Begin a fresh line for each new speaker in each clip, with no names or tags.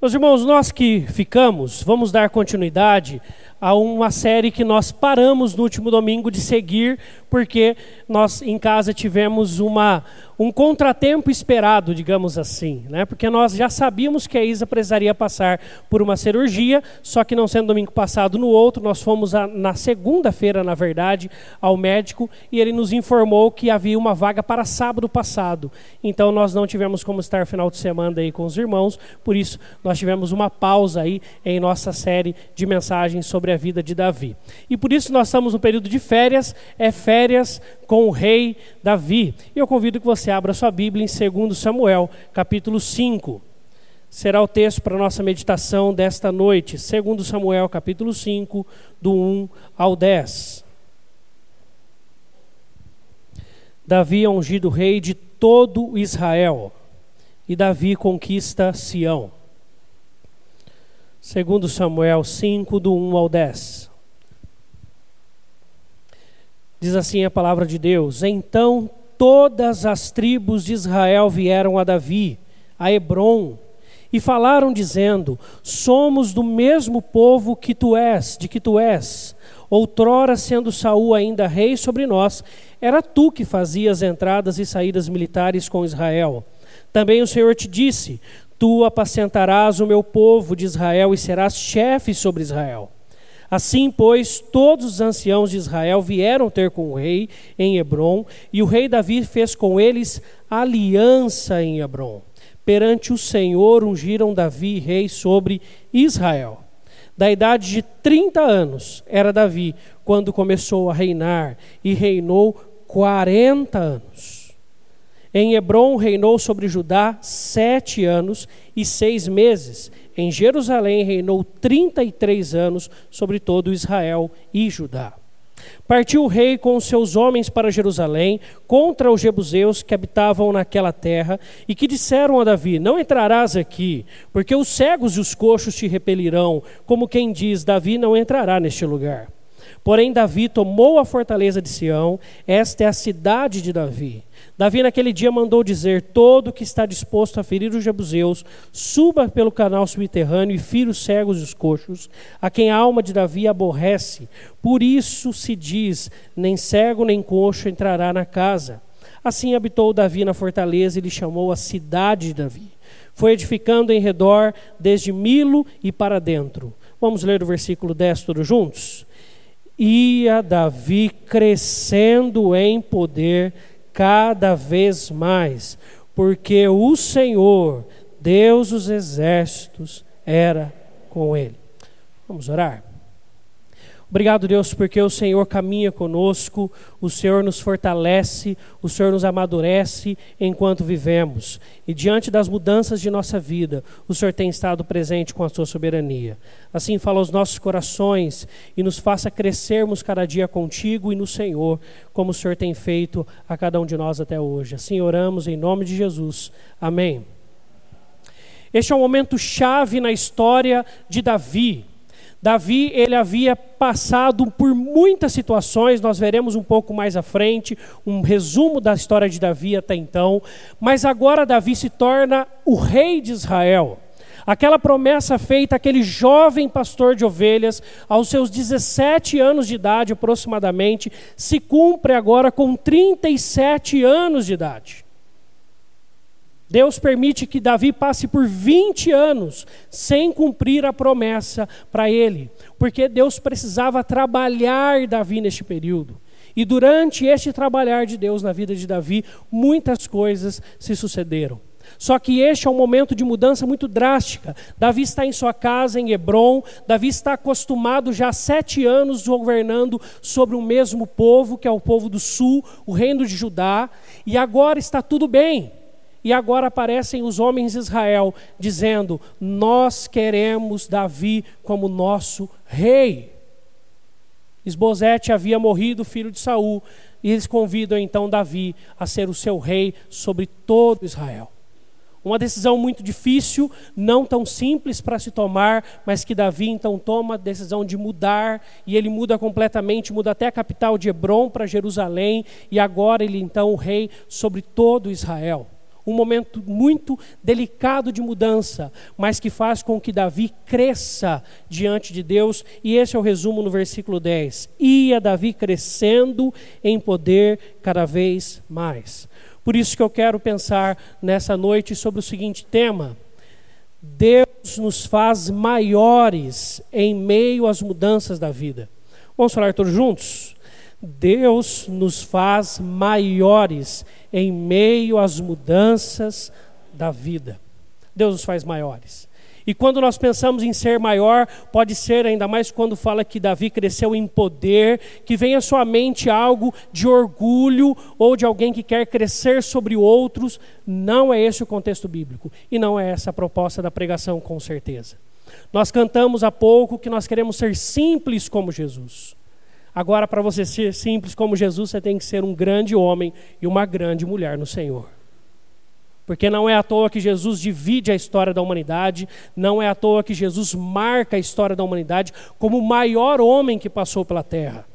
Meus irmãos, nós que ficamos, vamos dar continuidade a uma série que nós paramos no último domingo de seguir, porque nós em casa tivemos uma, um contratempo esperado, digamos assim, né? porque nós já sabíamos que a Isa precisaria passar por uma cirurgia, só que não sendo domingo passado no outro, nós fomos a, na segunda-feira, na verdade, ao médico e ele nos informou que havia uma vaga para sábado passado. Então nós não tivemos como estar final de semana aí com os irmãos, por isso nós tivemos uma pausa aí em nossa série de mensagens sobre a vida de Davi. E por isso nós estamos no período de férias, é férias com o rei Davi. E eu convido que você abra sua Bíblia em 2 Samuel, capítulo 5. Será o texto para a nossa meditação desta noite, 2 Samuel, capítulo 5, do 1 ao 10. Davi é ungido rei de todo Israel, e Davi conquista Sião. Segundo Samuel 5, do 1 ao 10. Diz assim a palavra de Deus: Então todas as tribos de Israel vieram a Davi, a Hebron, e falaram dizendo: Somos do mesmo povo que tu és, de que tu és. Outrora, sendo Saul ainda rei sobre nós, era tu que fazias entradas e saídas militares com Israel. Também o Senhor te disse: Tu apacentarás o meu povo de Israel e serás chefe sobre Israel. Assim, pois, todos os anciãos de Israel vieram ter com o rei em Hebron, e o rei Davi fez com eles aliança em Hebron. Perante o Senhor ungiram Davi rei sobre Israel. Da idade de 30 anos era Davi quando começou a reinar, e reinou 40 anos. Em Hebron reinou sobre Judá sete anos e seis meses. Em Jerusalém reinou trinta e três anos sobre todo Israel e Judá. Partiu o rei com seus homens para Jerusalém contra os jebuseus que habitavam naquela terra e que disseram a Davi: Não entrarás aqui, porque os cegos e os coxos te repelirão, como quem diz: Davi não entrará neste lugar. Porém, Davi tomou a fortaleza de Sião, esta é a cidade de Davi. Davi naquele dia mandou dizer: Todo que está disposto a ferir os jebuseus, suba pelo canal subterrâneo e fira os cegos e os coxos, a quem a alma de Davi aborrece. Por isso se diz: Nem cego nem coxo entrará na casa. Assim habitou Davi na fortaleza e lhe chamou a cidade de Davi. Foi edificando em redor, desde Milo e para dentro. Vamos ler o versículo 10 todos juntos? Ia Davi crescendo em poder cada vez mais, porque o Senhor, Deus dos exércitos, era com ele. Vamos orar. Obrigado, Deus, porque o Senhor caminha conosco, o Senhor nos fortalece, o Senhor nos amadurece enquanto vivemos. E diante das mudanças de nossa vida, o Senhor tem estado presente com a sua soberania. Assim, fala aos nossos corações e nos faça crescermos cada dia contigo e no Senhor, como o Senhor tem feito a cada um de nós até hoje. Assim oramos em nome de Jesus. Amém. Este é um momento chave na história de Davi. Davi, ele havia passado por muitas situações, nós veremos um pouco mais à frente, um resumo da história de Davi até então, mas agora Davi se torna o rei de Israel. Aquela promessa feita àquele jovem pastor de ovelhas, aos seus 17 anos de idade aproximadamente, se cumpre agora com 37 anos de idade. Deus permite que Davi passe por 20 anos sem cumprir a promessa para ele, porque Deus precisava trabalhar Davi neste período. E durante este trabalhar de Deus na vida de Davi, muitas coisas se sucederam. Só que este é um momento de mudança muito drástica. Davi está em sua casa em Hebron, Davi está acostumado já há sete anos governando sobre o mesmo povo, que é o povo do sul, o reino de Judá, e agora está tudo bem. E agora aparecem os homens de Israel dizendo: Nós queremos Davi como nosso rei. Esbozete havia morrido, filho de Saul, e eles convidam então Davi a ser o seu rei sobre todo Israel. Uma decisão muito difícil, não tão simples para se tomar, mas que Davi então toma a decisão de mudar, e ele muda completamente, muda até a capital de Hebron para Jerusalém, e agora ele então é o rei sobre todo Israel. Um momento muito delicado de mudança, mas que faz com que Davi cresça diante de Deus, e esse é o resumo no versículo 10. Ia Davi crescendo em poder cada vez mais. Por isso que eu quero pensar nessa noite sobre o seguinte tema: Deus nos faz maiores em meio às mudanças da vida. Vamos falar todos juntos? Deus nos faz maiores em meio às mudanças da vida. Deus nos faz maiores. E quando nós pensamos em ser maior, pode ser ainda mais quando fala que Davi cresceu em poder, que vem à sua mente algo de orgulho ou de alguém que quer crescer sobre outros. Não é esse o contexto bíblico e não é essa a proposta da pregação, com certeza. Nós cantamos há pouco que nós queremos ser simples como Jesus. Agora, para você ser simples como Jesus, você tem que ser um grande homem e uma grande mulher no Senhor. Porque não é à toa que Jesus divide a história da humanidade, não é à toa que Jesus marca a história da humanidade como o maior homem que passou pela terra.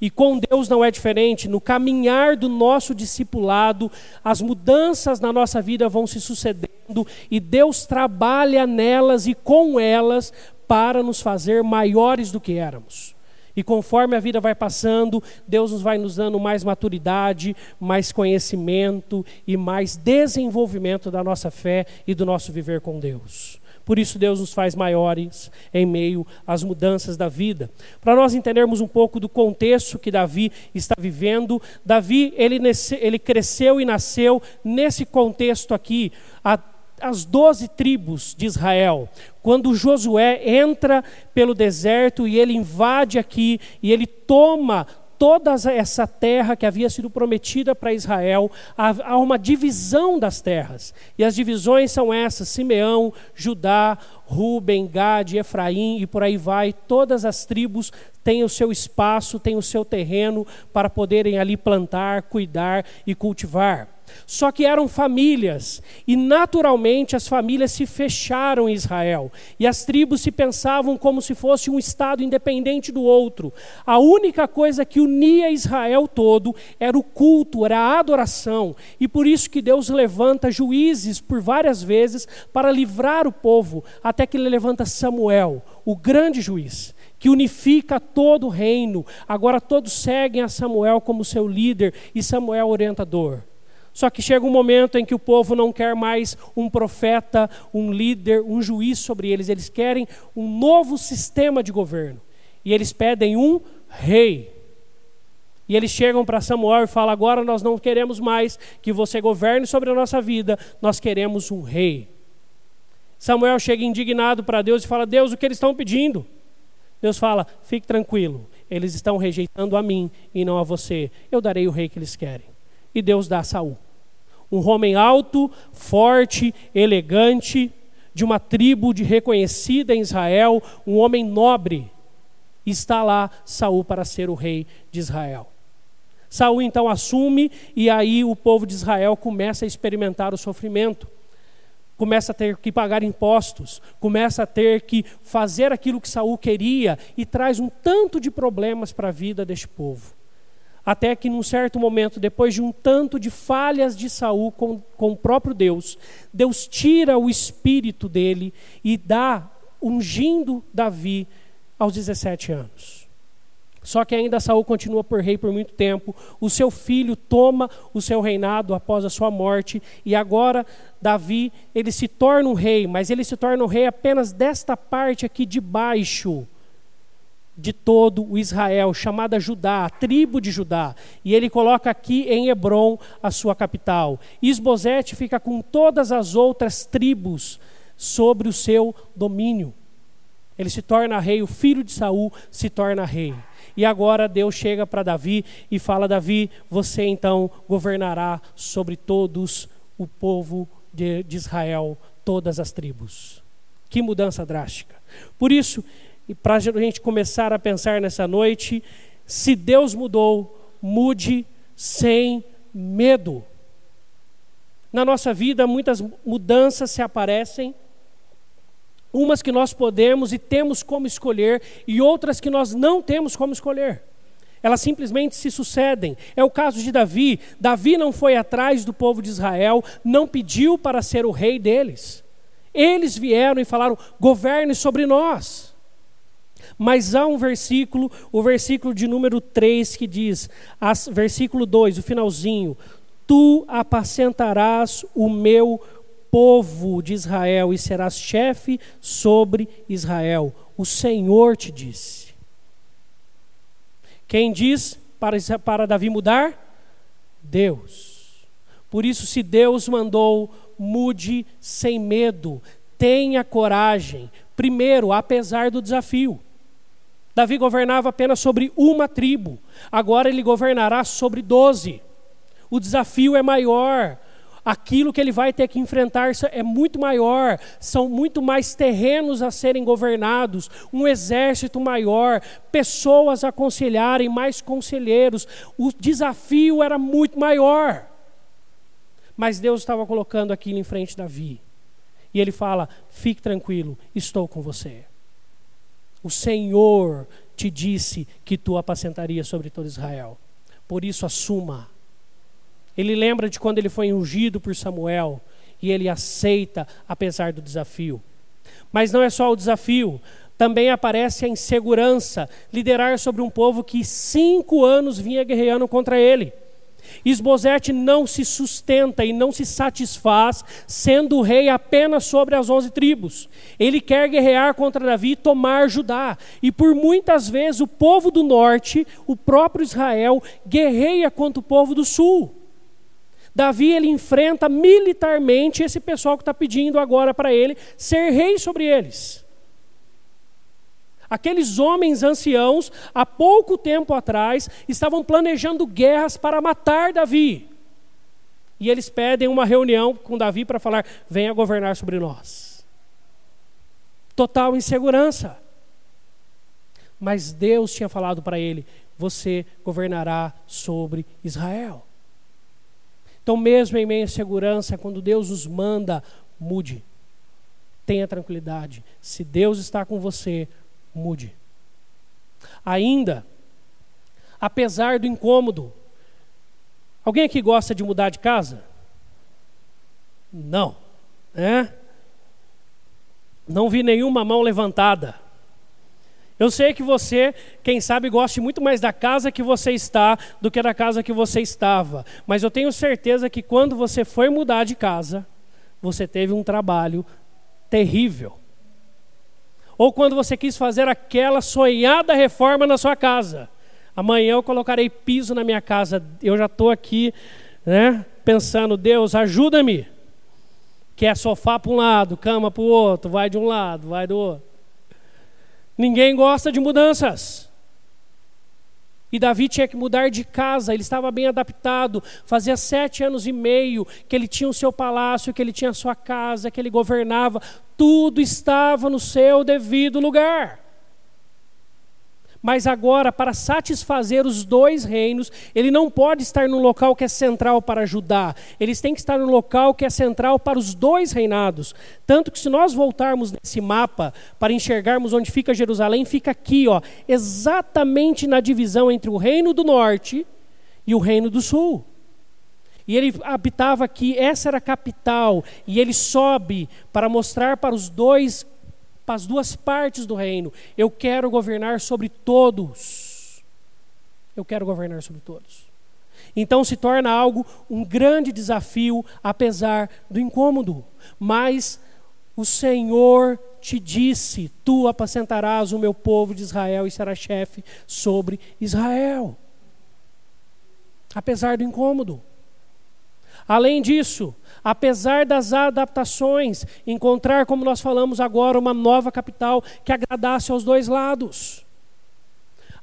E com Deus não é diferente. No caminhar do nosso discipulado, as mudanças na nossa vida vão se sucedendo e Deus trabalha nelas e com elas para nos fazer maiores do que éramos. E conforme a vida vai passando, Deus nos vai nos dando mais maturidade, mais conhecimento e mais desenvolvimento da nossa fé e do nosso viver com Deus. Por isso, Deus nos faz maiores em meio às mudanças da vida. Para nós entendermos um pouco do contexto que Davi está vivendo, Davi ele, ele cresceu e nasceu nesse contexto aqui. A as doze tribos de Israel, quando Josué entra pelo deserto e ele invade aqui e ele toma toda essa terra que havia sido prometida para Israel, há uma divisão das terras. E as divisões são essas: Simeão, Judá, Ruben, Gad, Efraim e por aí vai. Todas as tribos têm o seu espaço, têm o seu terreno para poderem ali plantar, cuidar e cultivar. Só que eram famílias, e naturalmente as famílias se fecharam em Israel, e as tribos se pensavam como se fosse um estado independente do outro. A única coisa que unia Israel todo era o culto, era a adoração, e por isso que Deus levanta juízes por várias vezes para livrar o povo, até que ele levanta Samuel, o grande juiz que unifica todo o reino. Agora todos seguem a Samuel como seu líder e Samuel orientador. Só que chega um momento em que o povo não quer mais um profeta, um líder, um juiz sobre eles, eles querem um novo sistema de governo. E eles pedem um rei. E eles chegam para Samuel e falam: agora nós não queremos mais que você governe sobre a nossa vida, nós queremos um rei. Samuel chega indignado para Deus e fala: Deus, o que eles estão pedindo? Deus fala: fique tranquilo, eles estão rejeitando a mim e não a você. Eu darei o rei que eles querem e Deus dá a Saul. Um homem alto, forte, elegante, de uma tribo de reconhecida em Israel, um homem nobre. Está lá Saul para ser o rei de Israel. Saul então assume e aí o povo de Israel começa a experimentar o sofrimento. Começa a ter que pagar impostos, começa a ter que fazer aquilo que Saul queria e traz um tanto de problemas para a vida deste povo. Até que num certo momento, depois de um tanto de falhas de Saul com, com o próprio Deus, Deus tira o espírito dele e dá, ungindo Davi aos 17 anos. Só que ainda Saul continua por rei por muito tempo. O seu filho toma o seu reinado após a sua morte e agora Davi, ele se torna um rei, mas ele se torna um rei apenas desta parte aqui de baixo de todo o Israel, chamada Judá, a tribo de Judá. E ele coloca aqui em Hebron a sua capital. Isbosete fica com todas as outras tribos sobre o seu domínio. Ele se torna rei, o filho de Saul se torna rei. E agora Deus chega para Davi e fala: Davi, você então governará sobre todos o povo de, de Israel, todas as tribos. Que mudança drástica. Por isso, e para a gente começar a pensar nessa noite, se Deus mudou, mude sem medo. Na nossa vida, muitas mudanças se aparecem, umas que nós podemos e temos como escolher, e outras que nós não temos como escolher. Elas simplesmente se sucedem. É o caso de Davi. Davi não foi atrás do povo de Israel, não pediu para ser o rei deles. Eles vieram e falaram: governe sobre nós. Mas há um versículo, o versículo de número 3, que diz, as, versículo 2, o finalzinho: Tu apacentarás o meu povo de Israel e serás chefe sobre Israel. O Senhor te disse. Quem diz para, para Davi mudar? Deus. Por isso, se Deus mandou, mude sem medo, tenha coragem. Primeiro, apesar do desafio. Davi governava apenas sobre uma tribo, agora ele governará sobre doze. O desafio é maior, aquilo que ele vai ter que enfrentar é muito maior, são muito mais terrenos a serem governados, um exército maior, pessoas a aconselharem, mais conselheiros. O desafio era muito maior. Mas Deus estava colocando aquilo em frente de Davi. E ele fala: fique tranquilo, estou com você. O Senhor te disse que tu apacentarias sobre todo Israel. Por isso, assuma ele lembra de quando ele foi ungido por Samuel e ele aceita apesar do desafio. Mas não é só o desafio, também aparece a insegurança, liderar sobre um povo que cinco anos vinha guerreando contra ele. Esbozete não se sustenta e não se satisfaz sendo rei apenas sobre as onze tribos. Ele quer guerrear contra Davi e tomar Judá. E por muitas vezes o povo do norte, o próprio Israel, guerreia contra o povo do sul. Davi ele enfrenta militarmente esse pessoal que está pedindo agora para ele ser rei sobre eles. Aqueles homens anciãos, há pouco tempo atrás, estavam planejando guerras para matar Davi. E eles pedem uma reunião com Davi para falar: venha governar sobre nós. Total insegurança. Mas Deus tinha falado para ele: você governará sobre Israel. Então, mesmo em meio à segurança, quando Deus os manda, mude. Tenha tranquilidade. Se Deus está com você, mude. Ainda, apesar do incômodo, alguém aqui gosta de mudar de casa? Não, né? Não vi nenhuma mão levantada. Eu sei que você, quem sabe, goste muito mais da casa que você está do que da casa que você estava. Mas eu tenho certeza que quando você foi mudar de casa, você teve um trabalho terrível. Ou quando você quis fazer aquela sonhada reforma na sua casa. Amanhã eu colocarei piso na minha casa. Eu já estou aqui, né, pensando, Deus, ajuda-me. Que é sofá para um lado, cama para o outro, vai de um lado, vai do outro. Ninguém gosta de mudanças. E Davi tinha que mudar de casa, ele estava bem adaptado. Fazia sete anos e meio que ele tinha o seu palácio, que ele tinha a sua casa, que ele governava. Tudo estava no seu devido lugar. Mas agora, para satisfazer os dois reinos, ele não pode estar no local que é central para Judá. Eles têm que estar no local que é central para os dois reinados. Tanto que se nós voltarmos nesse mapa para enxergarmos onde fica Jerusalém, fica aqui, ó, exatamente na divisão entre o reino do norte e o reino do sul. E ele habitava aqui, essa era a capital, e ele sobe para mostrar para os dois as duas partes do reino. Eu quero governar sobre todos. Eu quero governar sobre todos. Então se torna algo um grande desafio, apesar do incômodo. Mas o Senhor te disse: Tu apacentarás o meu povo de Israel e serás chefe sobre Israel. Apesar do incômodo. Além disso, apesar das adaptações, encontrar, como nós falamos agora, uma nova capital que agradasse aos dois lados.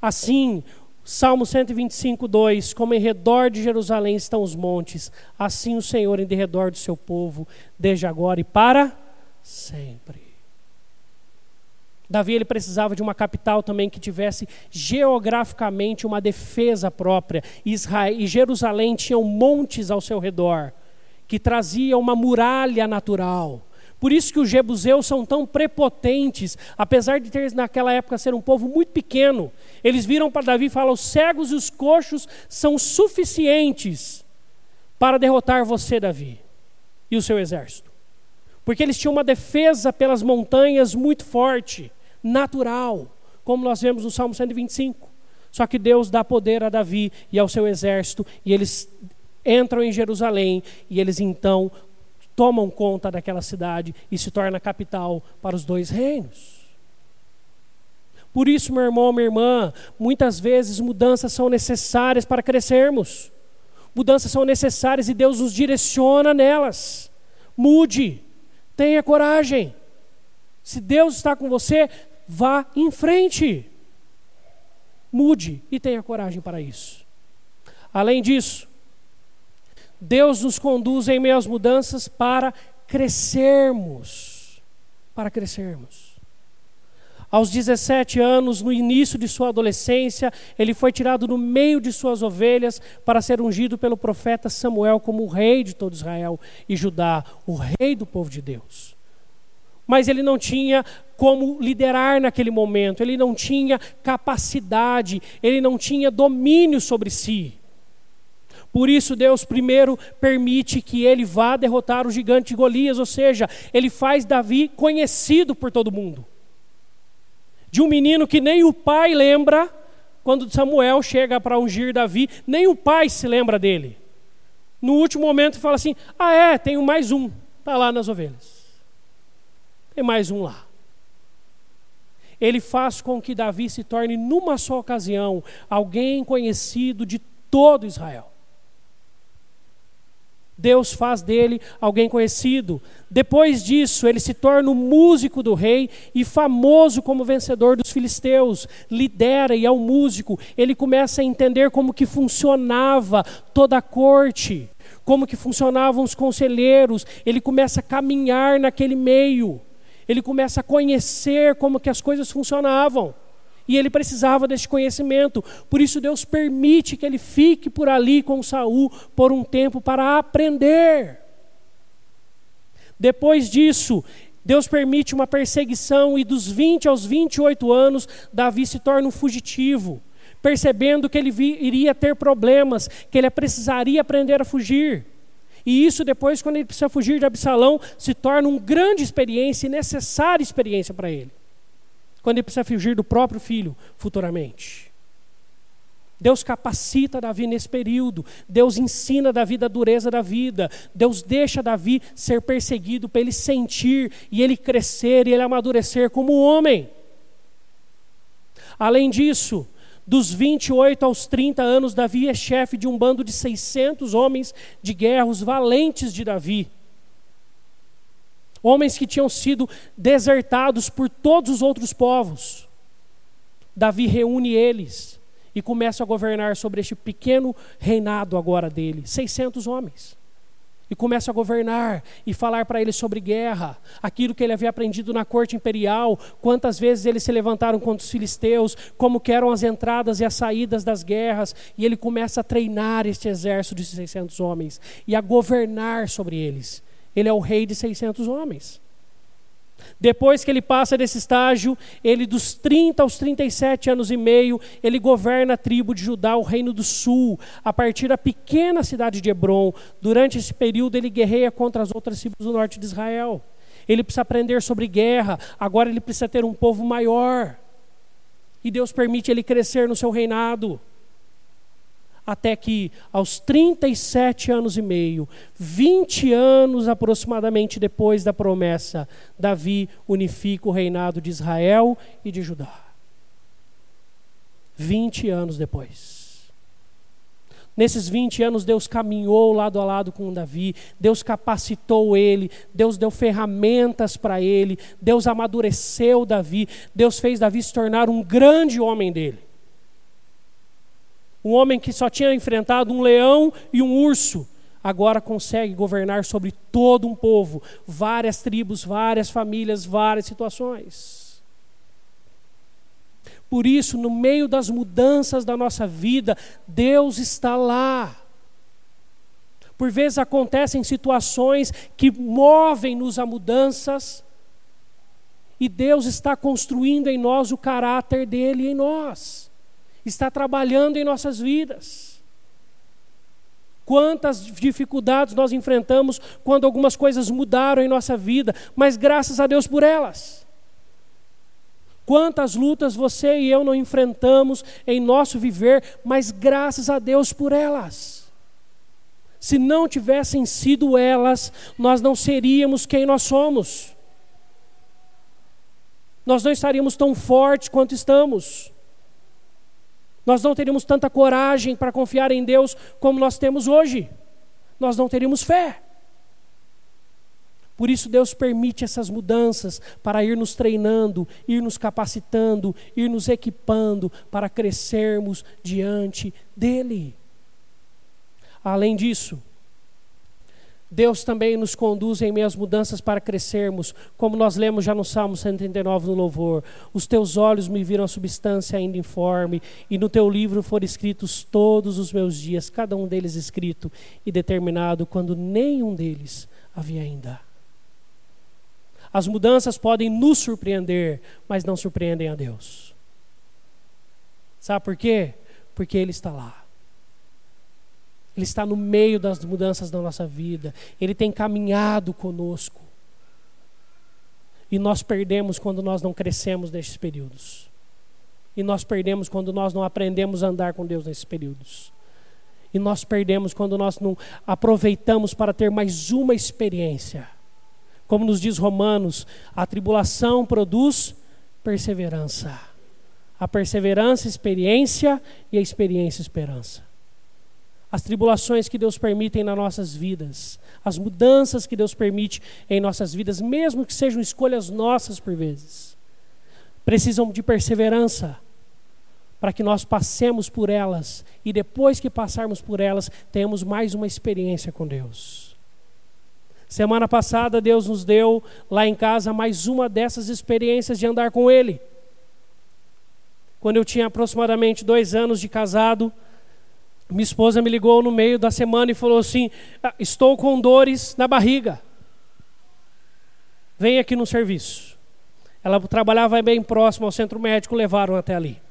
Assim, Salmo 125, 2: Como em redor de Jerusalém estão os montes, assim o Senhor em derredor do seu povo, desde agora e para sempre. Davi ele precisava de uma capital também que tivesse geograficamente uma defesa própria. Israel, e Jerusalém tinha montes ao seu redor que trazia uma muralha natural. Por isso que os jebuseus são tão prepotentes, apesar de ter naquela época ser um povo muito pequeno. Eles viram para Davi e falam: os cegos e os coxos são suficientes para derrotar você, Davi, e o seu exército. Porque eles tinham uma defesa pelas montanhas muito forte, natural, como nós vemos no Salmo 125. Só que Deus dá poder a Davi e ao seu exército, e eles entram em Jerusalém, e eles então tomam conta daquela cidade e se torna capital para os dois reinos. Por isso, meu irmão, minha irmã, muitas vezes mudanças são necessárias para crescermos. Mudanças são necessárias e Deus nos direciona nelas. Mude, tenha coragem. Se Deus está com você, vá em frente. Mude e tenha coragem para isso. Além disso, Deus nos conduz em meio às mudanças para crescermos. Para crescermos. Aos 17 anos, no início de sua adolescência, ele foi tirado no meio de suas ovelhas para ser ungido pelo profeta Samuel como o rei de todo Israel e Judá, o rei do povo de Deus. Mas ele não tinha como liderar naquele momento, ele não tinha capacidade, ele não tinha domínio sobre si. Por isso, Deus primeiro permite que ele vá derrotar o gigante Golias, ou seja, ele faz Davi conhecido por todo mundo. De um menino que nem o pai lembra, quando Samuel chega para ungir Davi, nem o pai se lembra dele. No último momento, fala assim: Ah, é, tenho mais um, está lá nas ovelhas. Tem mais um lá. Ele faz com que Davi se torne, numa só ocasião, alguém conhecido de todo Israel. Deus faz dele alguém conhecido. Depois disso, ele se torna o músico do rei e famoso como vencedor dos filisteus. Lidera e é um músico. Ele começa a entender como que funcionava toda a corte, como que funcionavam os conselheiros. Ele começa a caminhar naquele meio. Ele começa a conhecer como que as coisas funcionavam. E ele precisava desse conhecimento. Por isso Deus permite que ele fique por ali com Saul por um tempo para aprender. Depois disso, Deus permite uma perseguição e dos 20 aos 28 anos, Davi se torna um fugitivo, percebendo que ele iria ter problemas, que ele precisaria aprender a fugir. E isso depois, quando ele precisa fugir de Absalão, se torna uma grande experiência e necessária experiência para ele quando ele precisa fugir do próprio filho futuramente. Deus capacita Davi nesse período, Deus ensina Davi da dureza da vida, Deus deixa Davi ser perseguido para ele sentir e ele crescer e ele amadurecer como homem. Além disso, dos 28 aos 30 anos, Davi é chefe de um bando de 600 homens de guerra, os valentes de Davi homens que tinham sido desertados por todos os outros povos. Davi reúne eles e começa a governar sobre este pequeno reinado agora dele, 600 homens. E começa a governar e falar para eles sobre guerra, aquilo que ele havia aprendido na corte imperial, quantas vezes eles se levantaram contra os filisteus, como eram as entradas e as saídas das guerras, e ele começa a treinar este exército de 600 homens e a governar sobre eles. Ele é o rei de 600 homens. Depois que ele passa desse estágio, ele dos 30 aos 37 anos e meio, ele governa a tribo de Judá, o reino do sul, a partir da pequena cidade de Hebron. Durante esse período ele guerreia contra as outras tribos do norte de Israel. Ele precisa aprender sobre guerra, agora ele precisa ter um povo maior. E Deus permite ele crescer no seu reinado até que, aos 37 anos e meio, 20 anos aproximadamente depois da promessa, Davi unifica o reinado de Israel e de Judá. 20 anos depois. Nesses 20 anos, Deus caminhou lado a lado com Davi, Deus capacitou ele, Deus deu ferramentas para ele, Deus amadureceu Davi, Deus fez Davi se tornar um grande homem dele. Um homem que só tinha enfrentado um leão e um urso, agora consegue governar sobre todo um povo, várias tribos, várias famílias, várias situações. Por isso, no meio das mudanças da nossa vida, Deus está lá. Por vezes acontecem situações que movem-nos a mudanças, e Deus está construindo em nós o caráter dele em nós, está trabalhando em nossas vidas. Quantas dificuldades nós enfrentamos quando algumas coisas mudaram em nossa vida, mas graças a Deus por elas. Quantas lutas você e eu não enfrentamos em nosso viver, mas graças a Deus por elas. Se não tivessem sido elas, nós não seríamos quem nós somos. Nós não estaríamos tão fortes quanto estamos. Nós não teríamos tanta coragem para confiar em Deus como nós temos hoje. Nós não teríamos fé. Por isso Deus permite essas mudanças para ir nos treinando, ir nos capacitando, ir nos equipando para crescermos diante dele. Além disso, Deus também nos conduz em meias mudanças para crescermos, como nós lemos já no Salmo 139 no louvor. Os teus olhos me viram a substância ainda informe, e no teu livro foram escritos todos os meus dias, cada um deles escrito e determinado, quando nenhum deles havia ainda. As mudanças podem nos surpreender, mas não surpreendem a Deus. Sabe por quê? Porque Ele está lá. Ele está no meio das mudanças da nossa vida. Ele tem caminhado conosco. E nós perdemos quando nós não crescemos nesses períodos. E nós perdemos quando nós não aprendemos a andar com Deus nesses períodos. E nós perdemos quando nós não aproveitamos para ter mais uma experiência. Como nos diz Romanos, a tribulação produz perseverança. A perseverança, experiência e a experiência, esperança. As tribulações que Deus permite nas nossas vidas, as mudanças que Deus permite em nossas vidas, mesmo que sejam escolhas nossas por vezes, precisam de perseverança para que nós passemos por elas e depois que passarmos por elas, tenhamos mais uma experiência com Deus. Semana passada, Deus nos deu lá em casa mais uma dessas experiências de andar com Ele. Quando eu tinha aproximadamente dois anos de casado, minha esposa me ligou no meio da semana e falou assim: ah, Estou com dores na barriga. Vem aqui no serviço. Ela trabalhava bem próximo ao centro médico, levaram até ali.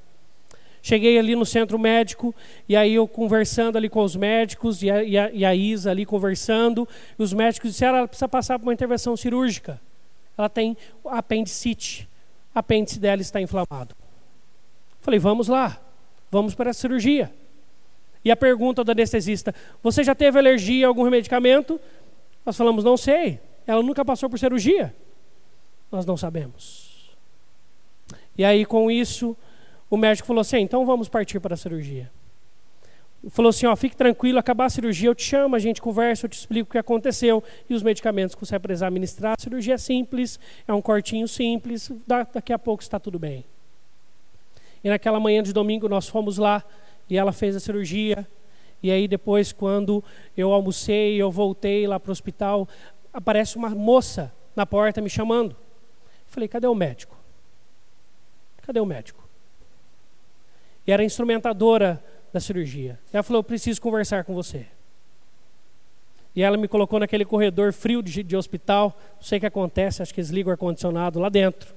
Cheguei ali no centro médico, e aí eu conversando ali com os médicos, e a, e a, e a Isa ali conversando, e os médicos disseram, ela precisa passar por uma intervenção cirúrgica. Ela tem apendicite, o apêndice dela está inflamado. Falei, vamos lá, vamos para a cirurgia. E a pergunta do anestesista, você já teve alergia a algum medicamento? Nós falamos, não sei, ela nunca passou por cirurgia. Nós não sabemos. E aí com isso, o médico falou assim: então vamos partir para a cirurgia. Falou assim: ó, fique tranquilo, acabar a cirurgia, eu te chamo, a gente conversa, eu te explico o que aconteceu e os medicamentos que você precisar administrar. A cirurgia é simples, é um cortinho simples, daqui a pouco está tudo bem. E naquela manhã de domingo nós fomos lá e ela fez a cirurgia. E aí depois, quando eu almocei, eu voltei lá para o hospital, aparece uma moça na porta me chamando. Falei: cadê o médico? Cadê o médico? e era instrumentadora da cirurgia. Ela falou: Eu preciso conversar com você. E ela me colocou naquele corredor frio de, de hospital. Não sei o que acontece, acho que eles ligam o ar-condicionado lá dentro,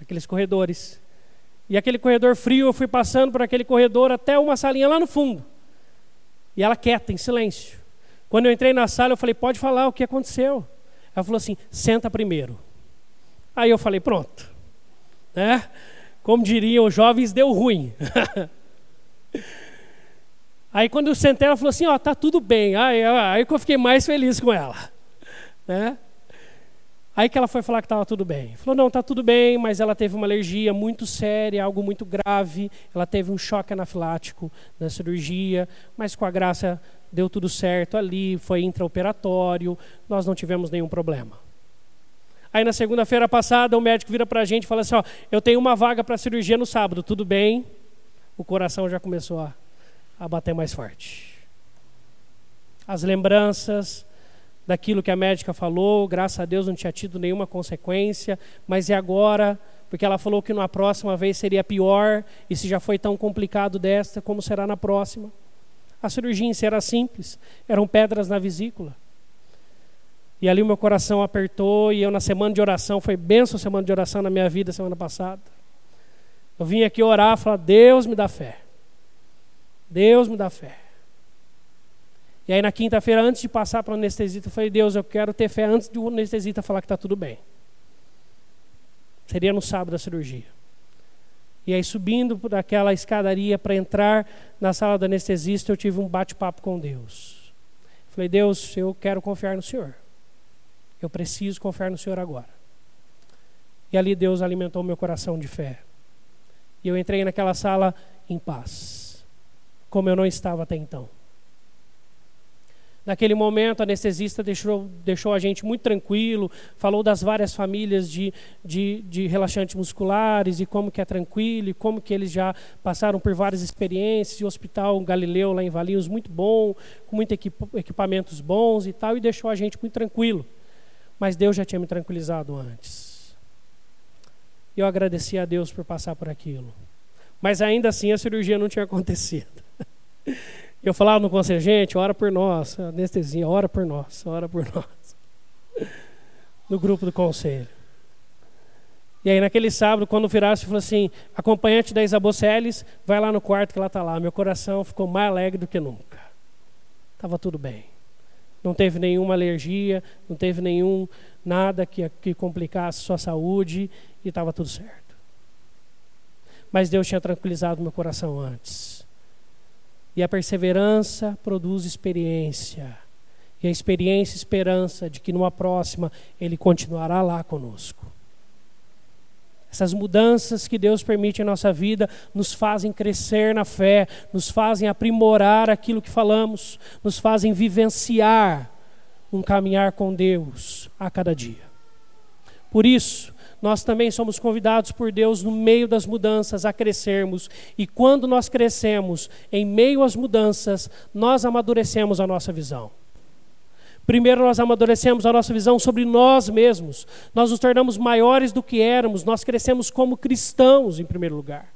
aqueles corredores. E aquele corredor frio, eu fui passando por aquele corredor até uma salinha lá no fundo. E ela quieta, em silêncio. Quando eu entrei na sala, eu falei: Pode falar o que aconteceu. Ela falou assim: Senta primeiro. Aí eu falei: Pronto. Né? Como diriam os jovens, deu ruim. Aí quando eu sentei, ela falou assim, ó, oh, tá tudo bem. Aí, aí eu fiquei mais feliz com ela. Né? Aí que ela foi falar que estava tudo bem. Falou, não, tá tudo bem, mas ela teve uma alergia muito séria, algo muito grave. Ela teve um choque anafilático na cirurgia, mas com a graça deu tudo certo ali, foi intraoperatório, nós não tivemos nenhum problema. Aí na segunda-feira passada o médico vira para a gente e fala assim: ó, eu tenho uma vaga para cirurgia no sábado, tudo bem? O coração já começou a, a bater mais forte. As lembranças daquilo que a médica falou, graças a Deus não tinha tido nenhuma consequência, mas e agora? Porque ela falou que na próxima vez seria pior, e se já foi tão complicado desta, como será na próxima? A cirurgia em si era simples, eram pedras na vesícula. E ali o meu coração apertou e eu na semana de oração, foi benção semana de oração na minha vida semana passada. Eu vim aqui orar falar, Deus me dá fé. Deus me dá fé. E aí na quinta-feira, antes de passar para o anestesista, eu falei, Deus, eu quero ter fé antes do anestesista falar que está tudo bem. Seria no sábado da cirurgia. E aí subindo por aquela escadaria para entrar na sala do anestesista, eu tive um bate-papo com Deus. Falei, Deus, eu quero confiar no Senhor. Eu preciso confiar no Senhor agora. E ali Deus alimentou meu coração de fé. E eu entrei naquela sala em paz, como eu não estava até então. Naquele momento, a anestesista deixou, deixou a gente muito tranquilo, falou das várias famílias de, de, de relaxantes musculares e como que é tranquilo, e como que eles já passaram por várias experiências, e o Hospital Galileu lá em Valinhos muito bom, com muitos equipamentos bons e tal, e deixou a gente muito tranquilo. Mas Deus já tinha me tranquilizado antes. Eu agradeci a Deus por passar por aquilo. Mas ainda assim a cirurgia não tinha acontecido. Eu falava no conselho, gente, ora por nós, anestesia, ora por nós, ora por nós. No grupo do conselho. E aí naquele sábado, quando virasse, falou assim, acompanhante da Isabel vai lá no quarto que ela está lá. Meu coração ficou mais alegre do que nunca. Estava tudo bem. Não teve nenhuma alergia, não teve nenhum nada que, que complicasse sua saúde e estava tudo certo. Mas Deus tinha tranquilizado meu coração antes. E a perseverança produz experiência. E a experiência, esperança de que numa próxima Ele continuará lá conosco. Essas mudanças que Deus permite em nossa vida nos fazem crescer na fé, nos fazem aprimorar aquilo que falamos, nos fazem vivenciar um caminhar com Deus a cada dia. Por isso, nós também somos convidados por Deus, no meio das mudanças, a crescermos. E quando nós crescemos, em meio às mudanças, nós amadurecemos a nossa visão. Primeiro, nós amadurecemos a nossa visão sobre nós mesmos. Nós nos tornamos maiores do que éramos, nós crescemos como cristãos, em primeiro lugar.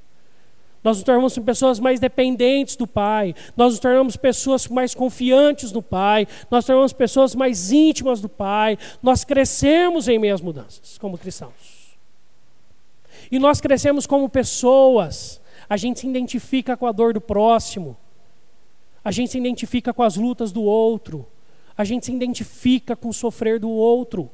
Nós nos tornamos pessoas mais dependentes do Pai. Nós nos tornamos pessoas mais confiantes no Pai. Nós nos tornamos pessoas mais íntimas do Pai. Nós crescemos em meias mudanças como cristãos. E nós crescemos como pessoas. A gente se identifica com a dor do próximo. A gente se identifica com as lutas do outro. A gente se identifica com o sofrer do outro.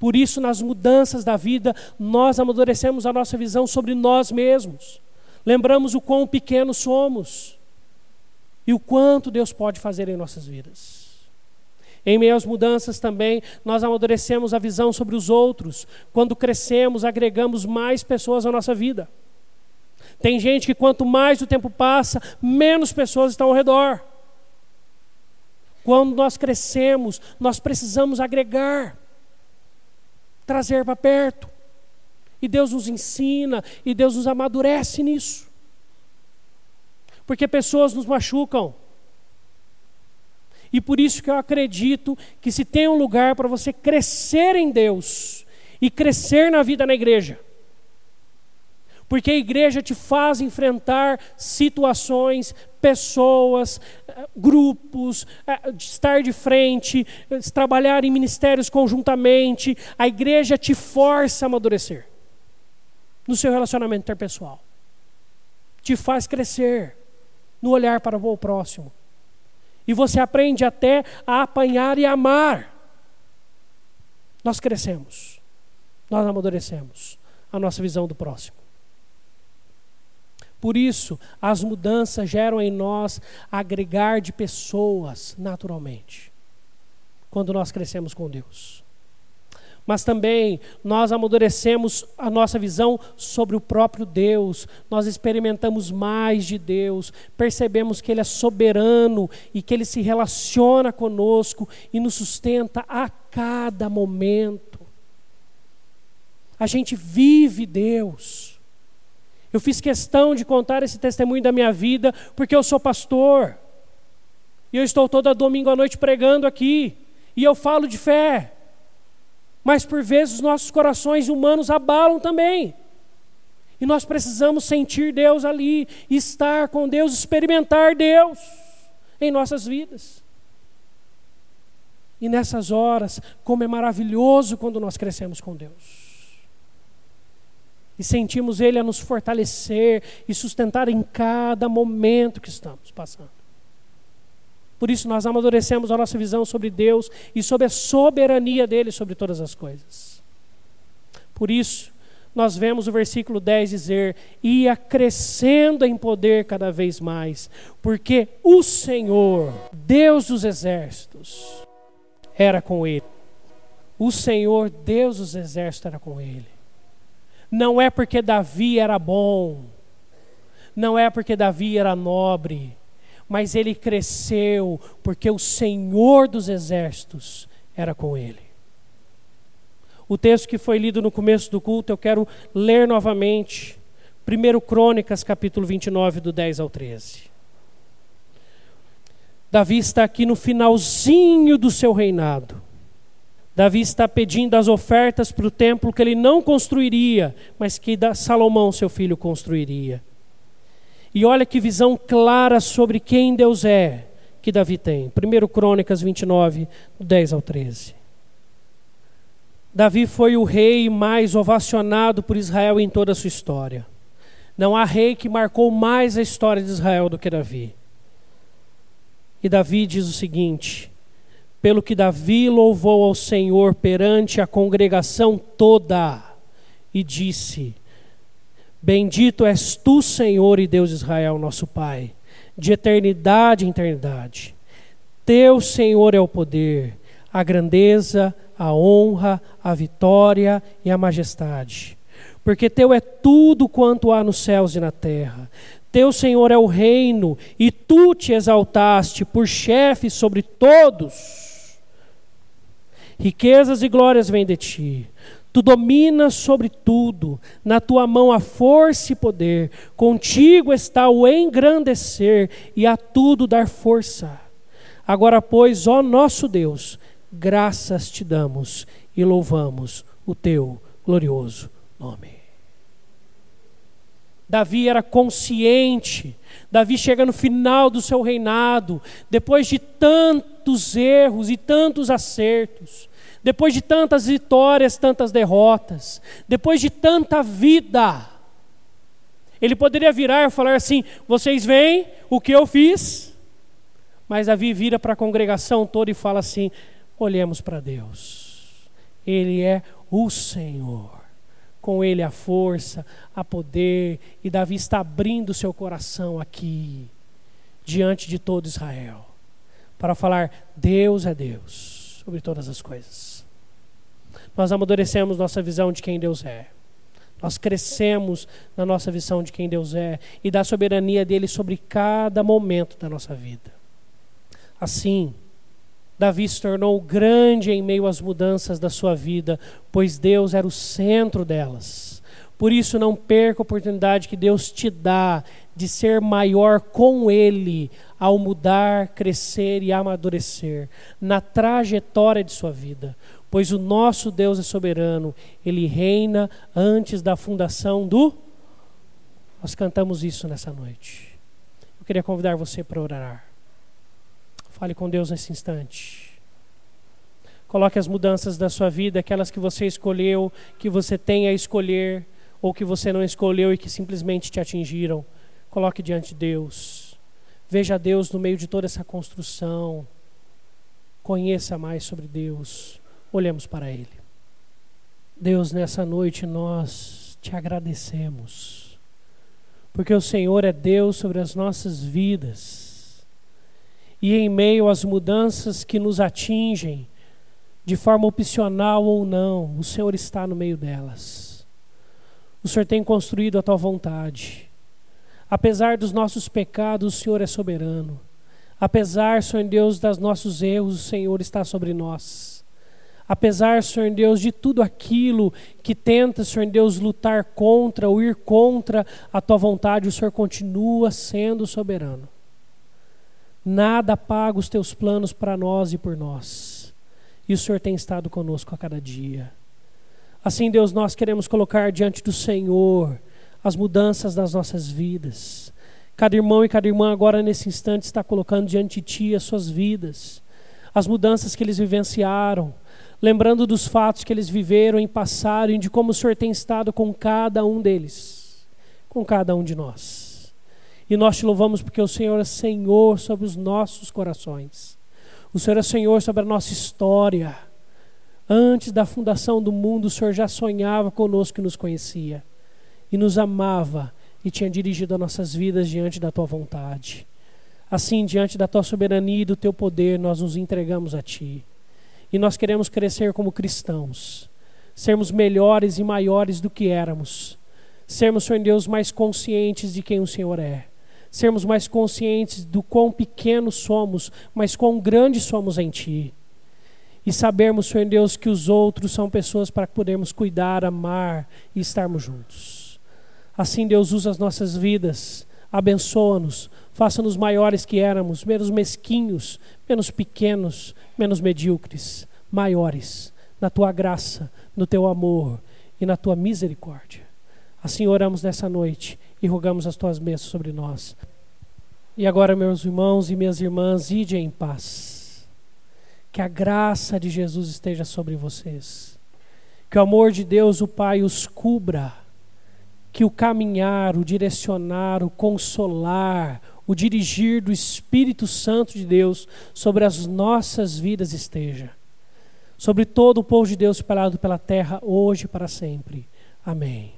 Por isso, nas mudanças da vida, nós amadurecemos a nossa visão sobre nós mesmos. Lembramos o quão pequenos somos e o quanto Deus pode fazer em nossas vidas. Em meio às mudanças também, nós amadurecemos a visão sobre os outros. Quando crescemos, agregamos mais pessoas à nossa vida. Tem gente que quanto mais o tempo passa, menos pessoas estão ao redor. Quando nós crescemos, nós precisamos agregar trazer para perto. E Deus nos ensina, e Deus nos amadurece nisso. Porque pessoas nos machucam. E por isso que eu acredito que se tem um lugar para você crescer em Deus e crescer na vida na igreja, porque a igreja te faz enfrentar situações, pessoas, eh, grupos, eh, estar de frente, trabalhar em ministérios conjuntamente. A igreja te força a amadurecer no seu relacionamento interpessoal. Te faz crescer no olhar para o próximo. E você aprende até a apanhar e amar. Nós crescemos, nós amadurecemos a nossa visão do próximo. Por isso, as mudanças geram em nós agregar de pessoas naturalmente, quando nós crescemos com Deus. Mas também nós amadurecemos a nossa visão sobre o próprio Deus, nós experimentamos mais de Deus, percebemos que Ele é soberano e que Ele se relaciona conosco e nos sustenta a cada momento. A gente vive Deus. Eu fiz questão de contar esse testemunho da minha vida, porque eu sou pastor. E eu estou toda domingo à noite pregando aqui. E eu falo de fé. Mas por vezes os nossos corações humanos abalam também. E nós precisamos sentir Deus ali, estar com Deus, experimentar Deus em nossas vidas. E nessas horas, como é maravilhoso quando nós crescemos com Deus. E sentimos Ele a nos fortalecer e sustentar em cada momento que estamos passando. Por isso nós amadurecemos a nossa visão sobre Deus e sobre a soberania dele sobre todas as coisas. Por isso, nós vemos o versículo 10 dizer: ia crescendo em poder cada vez mais, porque o Senhor, Deus dos exércitos, era com ele. O Senhor, Deus dos exércitos, era com ele. Não é porque Davi era bom, não é porque Davi era nobre, mas ele cresceu porque o Senhor dos exércitos era com ele. O texto que foi lido no começo do culto, eu quero ler novamente. 1 Crônicas, capítulo 29, do 10 ao 13. Davi está aqui no finalzinho do seu reinado. Davi está pedindo as ofertas para o templo que ele não construiria, mas que Salomão, seu filho, construiria. E olha que visão clara sobre quem Deus é que Davi tem. 1 Crônicas 29, 10 ao 13. Davi foi o rei mais ovacionado por Israel em toda a sua história. Não há rei que marcou mais a história de Israel do que Davi. E Davi diz o seguinte: pelo que Davi louvou ao Senhor perante a congregação toda, e disse: Bendito és tu, Senhor e Deus de Israel, nosso Pai, de eternidade em eternidade. Teu, Senhor, é o poder, a grandeza, a honra, a vitória e a majestade. Porque teu é tudo quanto há nos céus e na terra. Teu Senhor é o reino, e tu te exaltaste por chefe sobre todos. Riquezas e glórias vêm de ti. Tu dominas sobre tudo, na tua mão há força e poder, contigo está o engrandecer e a tudo dar força. Agora, pois, ó nosso Deus, graças te damos e louvamos o teu glorioso nome. Davi era consciente. Davi chega no final do seu reinado, depois de tantos erros e tantos acertos, depois de tantas vitórias, tantas derrotas, depois de tanta vida. Ele poderia virar e falar assim: Vocês veem o que eu fiz? Mas Davi vira para a congregação toda e fala assim: Olhemos para Deus. Ele é o Senhor com ele a força, a poder, e Davi está abrindo seu coração aqui, diante de todo Israel, para falar: Deus é Deus sobre todas as coisas. Nós amadurecemos nossa visão de quem Deus é. Nós crescemos na nossa visão de quem Deus é e da soberania dele sobre cada momento da nossa vida. Assim, Davi se tornou grande em meio às mudanças da sua vida, pois Deus era o centro delas. Por isso, não perca a oportunidade que Deus te dá de ser maior com Ele ao mudar, crescer e amadurecer na trajetória de sua vida. Pois o nosso Deus é soberano, Ele reina antes da fundação do. Nós cantamos isso nessa noite. Eu queria convidar você para orar. Fale com Deus nesse instante. Coloque as mudanças da sua vida, aquelas que você escolheu, que você tem a escolher, ou que você não escolheu e que simplesmente te atingiram. Coloque diante de Deus. Veja Deus no meio de toda essa construção. Conheça mais sobre Deus. Olhemos para Ele. Deus, nessa noite nós te agradecemos, porque o Senhor é Deus sobre as nossas vidas e em meio às mudanças que nos atingem, de forma opcional ou não, o Senhor está no meio delas. O Senhor tem construído a tua vontade. Apesar dos nossos pecados, o Senhor é soberano. Apesar, Senhor Deus, dos nossos erros, o Senhor está sobre nós. Apesar, Senhor Deus, de tudo aquilo que tenta, Senhor Deus, lutar contra ou ir contra a tua vontade, o Senhor continua sendo soberano. Nada apaga os teus planos para nós e por nós. E o Senhor tem estado conosco a cada dia. Assim, Deus, nós queremos colocar diante do Senhor as mudanças das nossas vidas. Cada irmão e cada irmã agora nesse instante está colocando diante de Ti as suas vidas, as mudanças que eles vivenciaram, lembrando dos fatos que eles viveram em passado e de como o Senhor tem estado com cada um deles, com cada um de nós. E nós te louvamos porque o Senhor é Senhor sobre os nossos corações. O Senhor é Senhor sobre a nossa história. Antes da fundação do mundo, o Senhor já sonhava conosco e nos conhecia. E nos amava e tinha dirigido as nossas vidas diante da tua vontade. Assim, diante da tua soberania e do teu poder, nós nos entregamos a ti. E nós queremos crescer como cristãos, sermos melhores e maiores do que éramos, sermos, Senhor Deus, mais conscientes de quem o Senhor é, sermos mais conscientes do quão pequenos somos, mas quão grandes somos em Ti. E sabermos, Senhor Deus, que os outros são pessoas para podermos cuidar, amar e estarmos juntos. Assim, Deus, usa as nossas vidas, abençoa-nos, faça-nos maiores que éramos, menos mesquinhos, menos pequenos, menos medíocres, maiores, na tua graça, no teu amor e na tua misericórdia. Assim oramos nessa noite e rogamos as tuas bênçãos sobre nós. E agora, meus irmãos e minhas irmãs, ide em paz. Que a graça de Jesus esteja sobre vocês. Que o amor de Deus, o Pai, os cubra. Que o caminhar, o direcionar, o consolar, o dirigir do Espírito Santo de Deus sobre as nossas vidas esteja. Sobre todo o povo de Deus espalhado pela terra, hoje e para sempre. Amém.